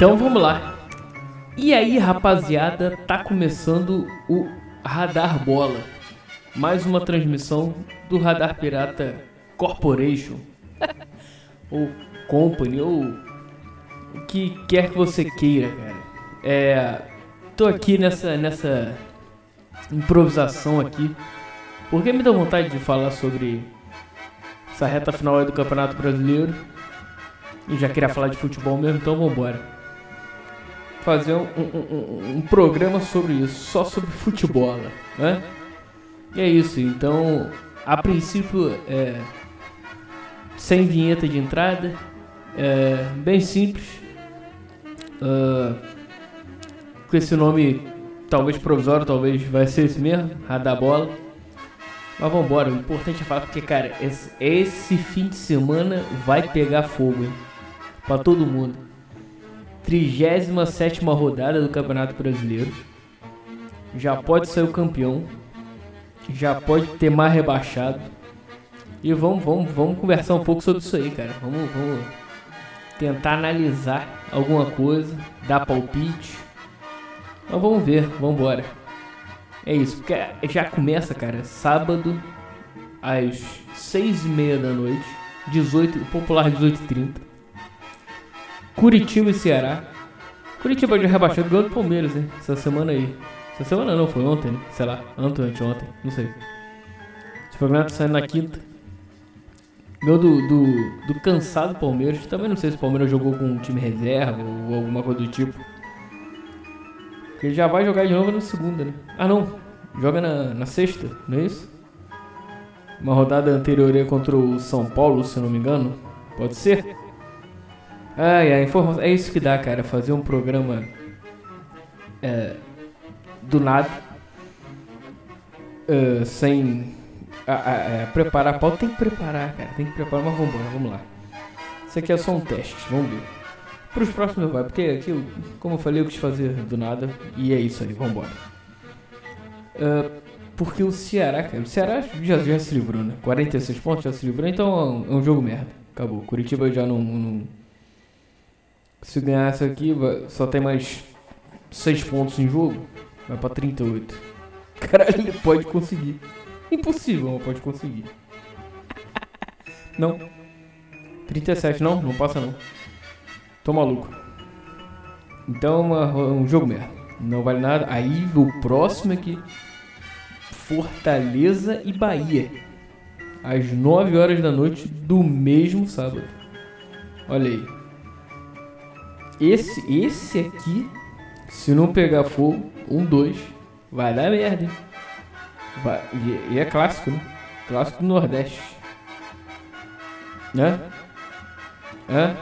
Então vamos lá. E aí, rapaziada, tá começando o Radar Bola. Mais uma transmissão do Radar Pirata Corporation. ou Company, ou o que quer que você queira, cara. É, tô aqui nessa, nessa improvisação aqui, porque me deu vontade de falar sobre essa reta final do Campeonato Brasileiro. E já queria falar de futebol mesmo, então vambora. Fazer um, um, um, programa sobre isso, só sobre futebol, né? E é isso, então, a princípio, é, sem vinheta de entrada, é, bem simples. Uh, com esse nome, talvez provisório, talvez vai ser esse mesmo, Radar Bola. Mas vambora, o importante é falar porque, cara, esse, esse fim de semana vai pegar fogo, hein? Pra todo mundo. 37 rodada do Campeonato Brasileiro. Já pode ser o campeão. Já pode ter mais rebaixado. E vamos, vamos, vamos conversar um pouco sobre isso aí, cara. Vamos, vamos tentar analisar alguma coisa, dar palpite. Mas vamos ver, vamos embora. É isso, porque já começa, cara, sábado às 6 e meia da noite, 18, popular 18h30. Curitiba e Ceará. Curitiba já rebaixou ganhou do Palmeiras, hein? Essa semana aí. Essa semana não, foi ontem, né? Sei lá, ontem, anteontem, não sei. Esse programa tá saindo na quinta. Ganhou do, do, do cansado Palmeiras. Também não sei se o Palmeiras jogou com um time reserva ou alguma coisa do tipo. Porque ele já vai jogar de novo na segunda, né? Ah, não. Joga na, na sexta, não é isso? Uma rodada anterior contra o São Paulo, se eu não me engano. Pode ser? Ai, ai, informação. É isso que dá, cara. Fazer um programa é, do nada. É, sem a, a, a, é, preparar a pauta. Tem que preparar, cara. Tem que preparar, mas vamos embora, vamos lá. Isso aqui é só um teste, vamos ver. Para os próximos vai, porque aqui, como eu falei, eu quis fazer do nada. E é isso aí, vamos embora. Uh, porque o Ceará, cara, o Ceará já, já se livrou, né? 46 pontos já se livrou, então é um jogo merda. Acabou. Curitiba já não, não se ganhar essa aqui, só tem mais 6 pontos em jogo. Vai pra 38. Caralho, ele pode conseguir. Impossível, mas pode conseguir. Não. 37, não? Não passa não. Tô maluco. Então, uma, um jogo merda. Não vale nada. Aí, o próximo aqui. Fortaleza e Bahia. Às 9 horas da noite do mesmo sábado. Olha aí. Esse, esse aqui, se não pegar fogo, um, dois, vai dar merda, hein? Vai, e, e é clássico, né? Clássico do Nordeste. Né? Hã?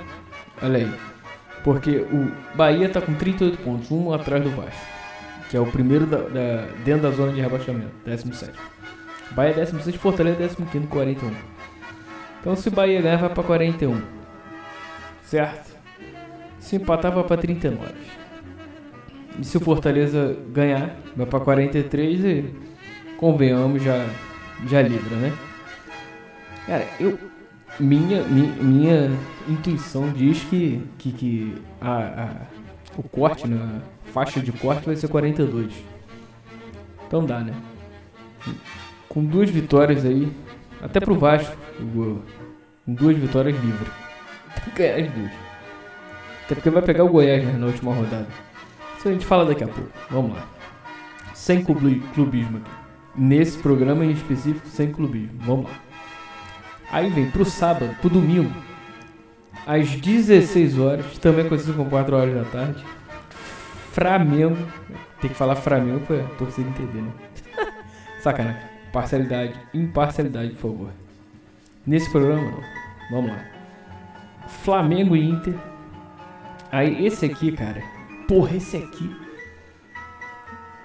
Olha aí. Porque o Bahia tá com 38 pontos, um atrás do Vasco. Que é o primeiro da, da, dentro da zona de rebaixamento, 17. Bahia 16, Fortaleza 15, 41. Então se o Bahia ganhar, vai pra 41. Certo? Se empatar, vai pra 39. E se o Fortaleza ganhar, vai pra 43 e convenhamos, já, já livra, né? Cara, eu. Minha, minha, minha intuição diz que, que, que a, a, o corte, né, a faixa de corte vai ser 42. Então dá, né? Com duas vitórias aí, até pro Vasco, com duas vitórias livre. Tem que ganhar as duas. Até porque vai pegar o Goiás né, na última rodada. Isso a gente fala daqui a pouco. Vamos lá. Sem clubismo aqui. Nesse programa em específico, sem clubismo. Vamos lá. Aí vem pro sábado, pro domingo, às 16 horas, também conhecido como 4 horas da tarde. Flamengo. Tem que falar Flamengo pra torcida entender, né? Sacanagem. Parcialidade, imparcialidade, por favor. Nesse programa, vamos lá. Flamengo e Inter Aí esse aqui, cara. Porra, esse aqui.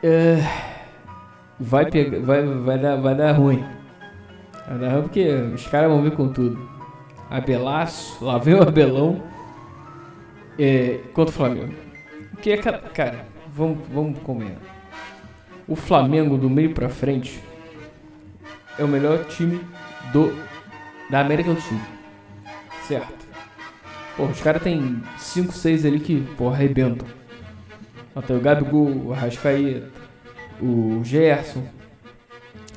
Uh, vai pegar. Vai, vai, dar, vai dar ruim. Vai dar ruim porque os caras vão vir com tudo. Abelaço, lá vem o Abelão. É, contra o Flamengo. Que é, cara, vamos, vamos combinar. O Flamengo do meio pra frente é o melhor time do da América do Sul. Certo? Pô, os caras tem 5, 6 ali que, pô, arrebentam. Até o Gabigol, o Arrascaeta, o Gerson,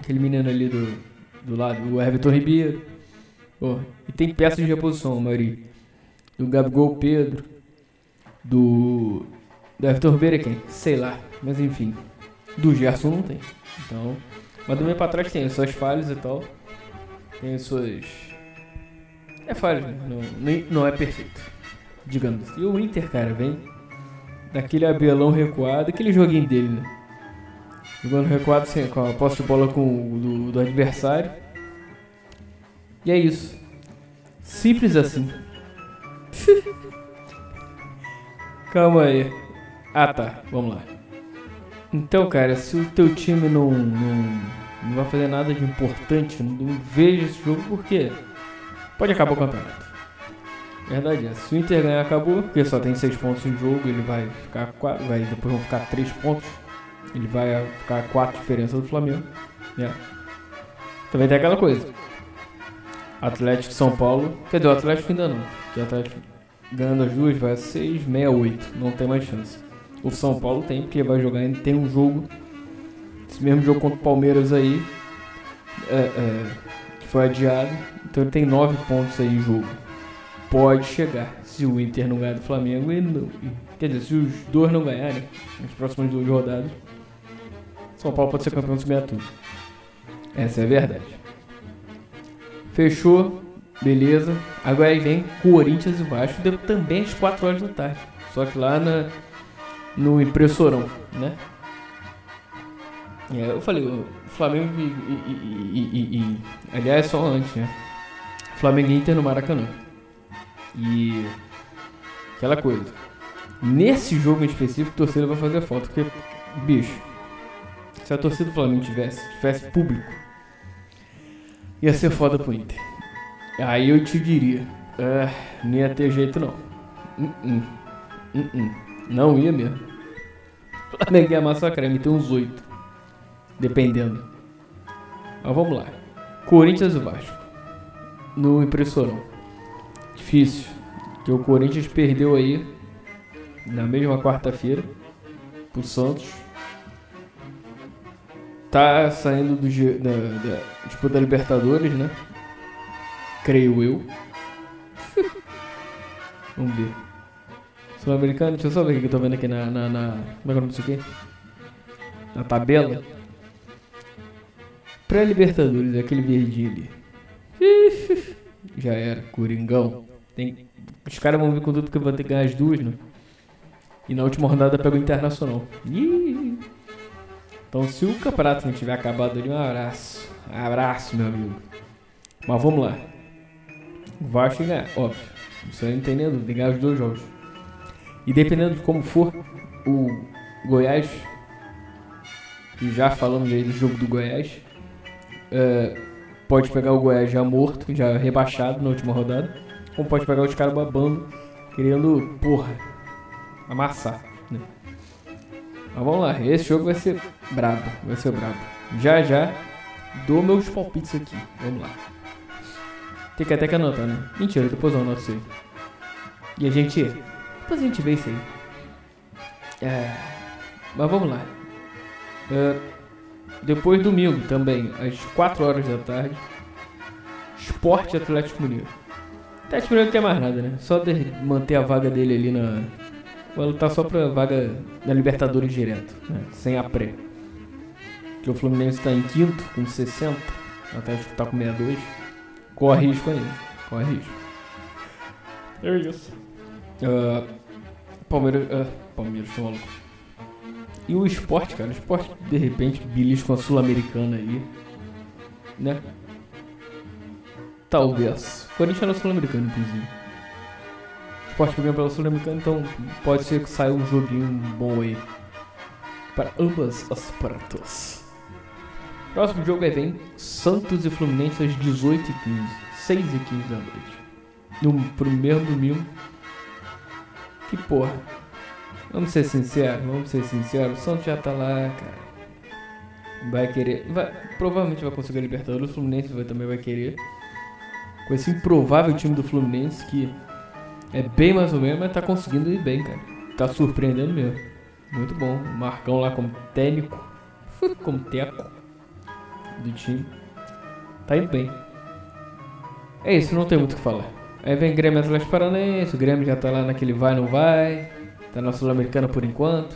aquele menino ali do, do lado, o Everton Ribeiro. Pô, e tem peças de reposição, a maioria. Do Gabigol, Pedro. Do. Do Everton Ribeiro é quem? Sei lá, mas enfim. Do Gerson não tem. Então. Mas do meio pra trás tem as suas falhas e tal. Tem as suas. É falha, né? não, não é perfeito. Digamos. E o Inter, cara, vem daquele abelão recuado, aquele joguinho dele, né? Jogando recuado assim, com a posse de bola com o do, do adversário. E é isso. Simples assim. Calma aí. Ah tá, vamos lá. Então, cara, se o teu time não, não, não vai fazer nada de importante, não veja esse jogo, porque pode acabar o campeonato. Verdade é. Se o Inter ganhar, acabou, porque só tem 6 pontos em jogo, ele vai ficar 4, vai, depois vão ficar 3 pontos. Ele vai ficar 4 diferença do Flamengo. Yeah. Também tem aquela coisa. Atlético São Paulo. Quer dizer, o Atlético ainda não. Que o Atlético ganhando as duas vai 6, 6, 8. Não tem mais chance. O São Paulo tem, porque vai jogar ainda. Tem um jogo. Esse mesmo jogo contra o Palmeiras aí. É, é, que foi adiado. Então ele tem 9 pontos aí em jogo. Pode chegar. Se o Inter não ganhar do Flamengo e não, Quer dizer, se os dois não ganharem, nas próximas duas rodadas, São Paulo pode ser campeão se ganhar tudo. Essa é a verdade. Fechou, beleza. Agora aí vem Corinthians e Vasco, também às 4 horas da tarde. Só que lá na, no impressorão, né? É, eu falei, o Flamengo e, e, e, e, Aliás, só antes, né? Flamengo e Inter no Maracanã. E. Aquela coisa. Nesse jogo em específico, a torcida vai fazer falta. Porque, bicho, se a torcida do Flamengo tivesse, tivesse público, ia ser foda pro Inter. Aí eu te diria, ah, não ia ter jeito não. Uh -uh. Uh não ia mesmo. Flamengo ia massacrar, me tem uns oito. Dependendo. Mas vamos lá. Corinthians e Vasco. No impressorão. Difícil. Que o Corinthians perdeu aí na mesma quarta-feira pro Santos. Tá saindo do da, da, tipo, da Libertadores, né? Creio eu. Vamos ver. Sul-Americano, deixa eu só ver o que eu tô vendo aqui na. na, na como é que é o nome disso aqui? Na tabela. Pré-Libertadores, aquele verdinho ali. Já era, Coringão. Tem, os caras vão vir com tudo que vão ter que ganhar as duas, né? E na última rodada pega o Internacional. Ih. Então se o campeonato não tiver acabado ali, um abraço. Um abraço, meu amigo. Mas vamos lá. O Vasco ganhar, óbvio. Isso aí não tem ganhar os dois jogos. E dependendo de como for, o Goiás, e já falando aí do jogo do Goiás, é, pode pegar o Goiás já morto, já rebaixado na última rodada, ou pode pegar os caras babando, querendo, porra, amassar. Né? Mas vamos lá, esse jogo vai ser brabo, vai ser brabo. Já já dou meus palpites aqui, vamos lá. Tem que até que anotar, né? Mentira, depois eu anoto isso aí. E a gente. Depois a gente vê isso aí. É, mas vamos lá. É, depois domingo também, às 4 horas da tarde. Esporte Atlético Mineiro. Atlético Mineiro não quer mais nada, né? Só manter a vaga dele ali na, Vai lutar só pra vaga da Libertadores direto, né? sem a pré. Que o Fluminense tá em quinto, com 60. O Atlético tá com 62. Corre risco ainda. Corre risco. É isso. Uh, Palmeiras. Uh, Palmeiras, tô maluco. E o esporte, cara. O esporte, de repente, com a Sul-Americana aí. Né? Talvez. Corinthians é Sul-Americano, inclusive. Esporte ganha pela Sul-Americana, então pode ser que saia um joguinho bom aí. Para ambas as partes. Próximo jogo é vem Santos e Fluminense às 18h15. 6h15 da noite. No primeiro domingo. Que porra. Vamos ser sinceros, vamos ser sinceros. O Santos já tá lá, cara. Vai querer. Vai, provavelmente vai conseguir a Libertadores. O Fluminense vai, também vai querer. Com esse improvável time do Fluminense que É bem mais ou menos, mas tá conseguindo ir bem, cara. Tá surpreendendo mesmo. Muito bom. O Marcão lá como técnico, como teco do time. Tá indo bem. É isso, não tem muito o que falar. Aí vem Grêmio Atlético Paranaense, o Grêmio já tá lá naquele vai não vai. Tá na Sul-Americana por enquanto.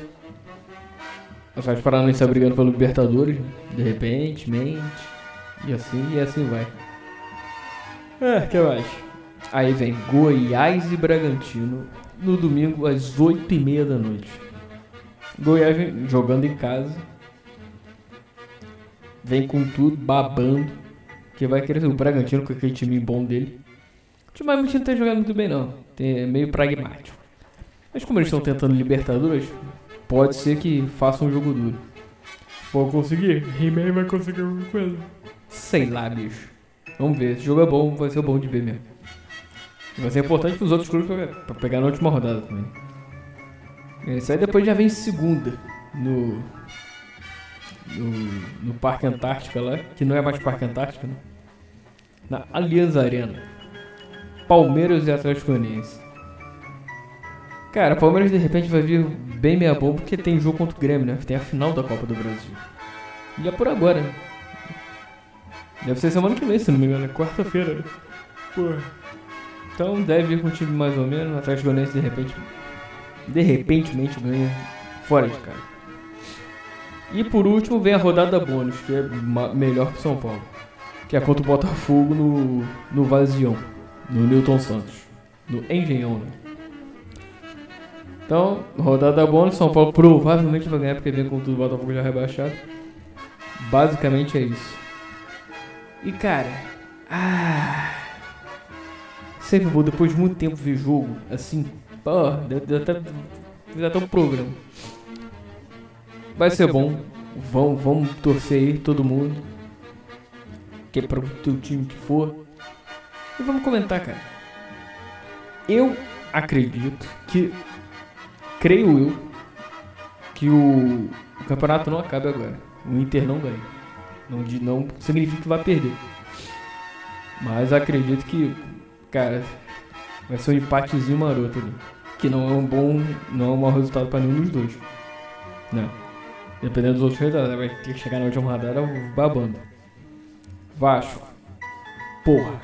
O Atlético Paranaense tá brigando pelo Libertadores, de repente, mente. E assim, e assim vai. É, que mais? Aí vem Goiás e Bragantino no domingo às 8 e meia da noite. Goiás jogando em casa. Vem com tudo, babando. Que vai querer o Bragantino com aquele time bom dele. Time não tá jogando muito bem não. É meio pragmático. Mas como eles estão tentando Libertadores, pode ser que faça um jogo duro. Vou conseguir? He-Man vai conseguir alguma coisa? Sei lá, bicho. Vamos ver. Esse jogo é bom, vai ser bom de ver mesmo. Vai ser importante pros outros clubes pra pegar na última rodada também. Isso aí depois já vem segunda no, no, no Parque Antártica lá, que não é mais Parque Antártica, né? Na Allianz Arena. Palmeiras e Atlético Goianiense. Cara, Palmeiras de repente vai vir bem meia bomba porque tem jogo contra o Grêmio, né? Tem a final da Copa do Brasil. E é por agora, né? Deve ser semana que vem, se não me engano, é quarta-feira. Né? Porra. Então deve vir com o time mais ou menos. O Atlético Goianiense de repente. De repentemente ganha fora de casa. E por último vem a rodada bônus, que é melhor que São Paulo. Que é contra o Botafogo no, no Vazião, no Newton Santos. No Engenhão, né? Então, rodada bônus, São Paulo provavelmente vai ganhar porque vem com tudo o Botafogo já rebaixado. Basicamente é isso. E cara, ah, sempre bom, depois de muito tempo ver jogo, assim, pô, deu, até, fiz até um programa. Vai ser bom, vamos, vamos torcer aí, todo mundo. Que é para o teu time que for. E vamos comentar, cara. Eu acredito que creio eu que o, o campeonato não acabe agora. O Inter não ganha. Não, não significa que vai perder. Mas acredito que, cara, vai ser um empatezinho maroto ali. Que não é um bom, não é um mau resultado para nenhum dos dois. Não. Dependendo dos outros resultados, vai ter que chegar na última rodada babando. Vasco. Porra.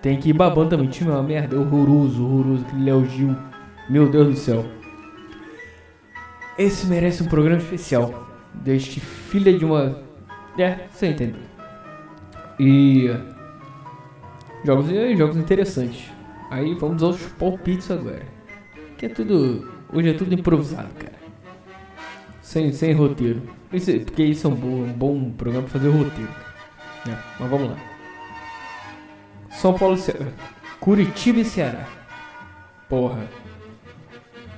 Tem que ir babando também. O time é uma merda. Horroroso, horroroso. Aquele Léo Gil. Meu Deus do céu. Esse merece um programa especial. Deste filha de uma. É, você entendeu. E. Jogos, jogos interessantes. Aí vamos aos palpites agora. Que é tudo. Hoje é tudo improvisado, cara. Sem, sem roteiro. Isso, porque isso é um bom, um bom programa pra fazer roteiro. É, mas vamos lá. São Paulo Ceará. Curitiba e Ceará. Porra.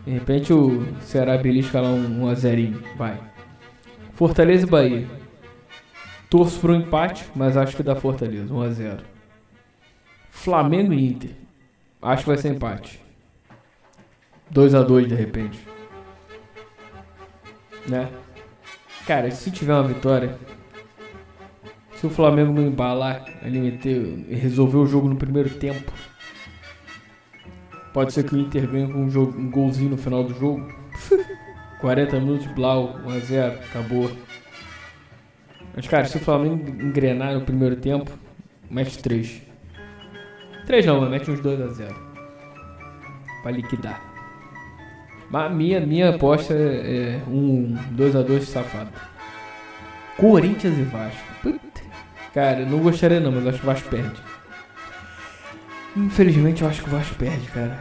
De repente o Ceará belisca lá um, um azerinho. Vai. Fortaleza e Bahia. Torço para um empate, mas acho que dá Fortaleza. 1 a 0 Flamengo e Inter. Acho que vai ser empate. 2 a 2 de repente. Né? Cara, se tiver uma vitória, se o Flamengo não embalar, ele meter, resolver o jogo no primeiro tempo, Pode ser que o Inter ganhe com um, jogo, um golzinho no final do jogo. 40 minutos, Blau, 1x0, acabou. Mas, cara, se o Flamengo engrenar no primeiro tempo, mete 3. 3 não, mas mete uns 2x0. Pra liquidar. Mas minha, minha aposta é um 2x2 safado. Corinthians e Vasco. Puta. Cara, não gostaria não, mas acho que o Vasco perde. Infelizmente eu acho que o Vasco perde, cara.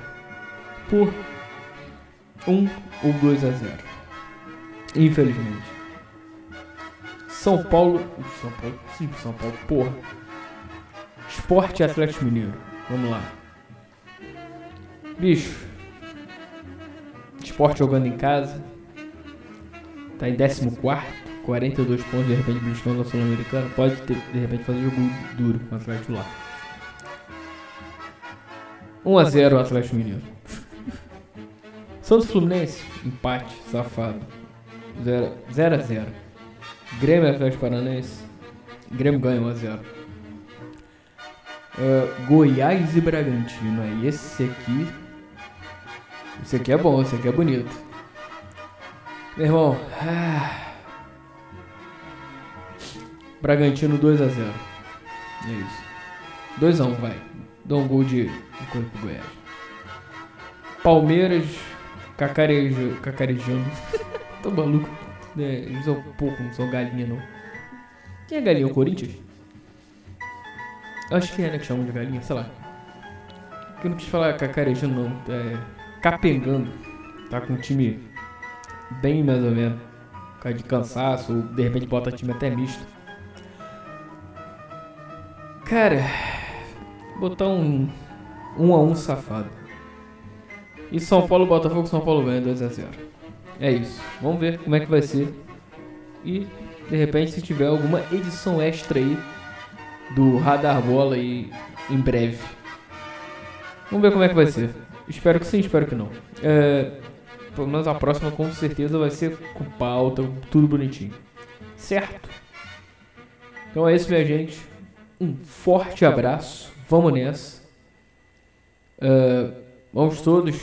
Por 1 ou 2 a 0. Infelizmente. São Paulo. São Paulo. Sim, São Paulo. Porra. Esporte Atlético Mineiro. Vamos lá. Bicho. Esporte jogando em casa. Tá em 14. 42 pontos. De repente, buscando a Sul-Americana. Pode ter, de repente fazer jogo duro com o Atlético lá. 1x0 o Atlético Mineiro. Santos Fluminense, empate, safado. 0x0. Grêmio Atlético Paranaense. Grêmio ganha 1x0. Uh, Goiás e Bragantino. Aí esse aqui Esse aqui é bom, esse aqui é bonito. Meu irmão. Ah, Bragantino 2x0. É isso. 2x1, vai. Dá um gol de, de coisa pro Goiás. Palmeiras cacarejo, cacarejando. Tô maluco. É, eles são pouco, não são galinha não. Quem é galinha? O Corinthians? Acho que é, né? Que chamam de galinha, sei lá. Eu não quis falar cacarejando não. É, capengando. Tá com um time bem mais ou menos. Por causa de cansaço, ou de repente bota time até misto. Cara, botar um 1 um a 1 um safado. E São Paulo, Botafogo, São Paulo ganha 2 a 0. É isso. Vamos ver como é que vai ser. E de repente se tiver alguma edição extra aí do Radar Bola aí em breve. Vamos ver como é que vai ser. Espero que sim, espero que não. É, pelo menos a próxima com certeza vai ser com pauta, tudo bonitinho. Certo? Então é isso, minha gente. Um forte abraço. Vamos nessa. Uh, vamos todos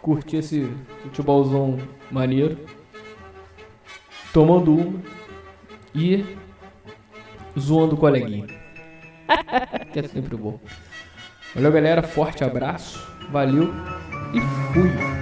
curtir esse futebolzão maneiro. Tomando uma e zoando o coleguinha. que é sempre bom. Valeu, galera. Forte abraço. Valeu e fui.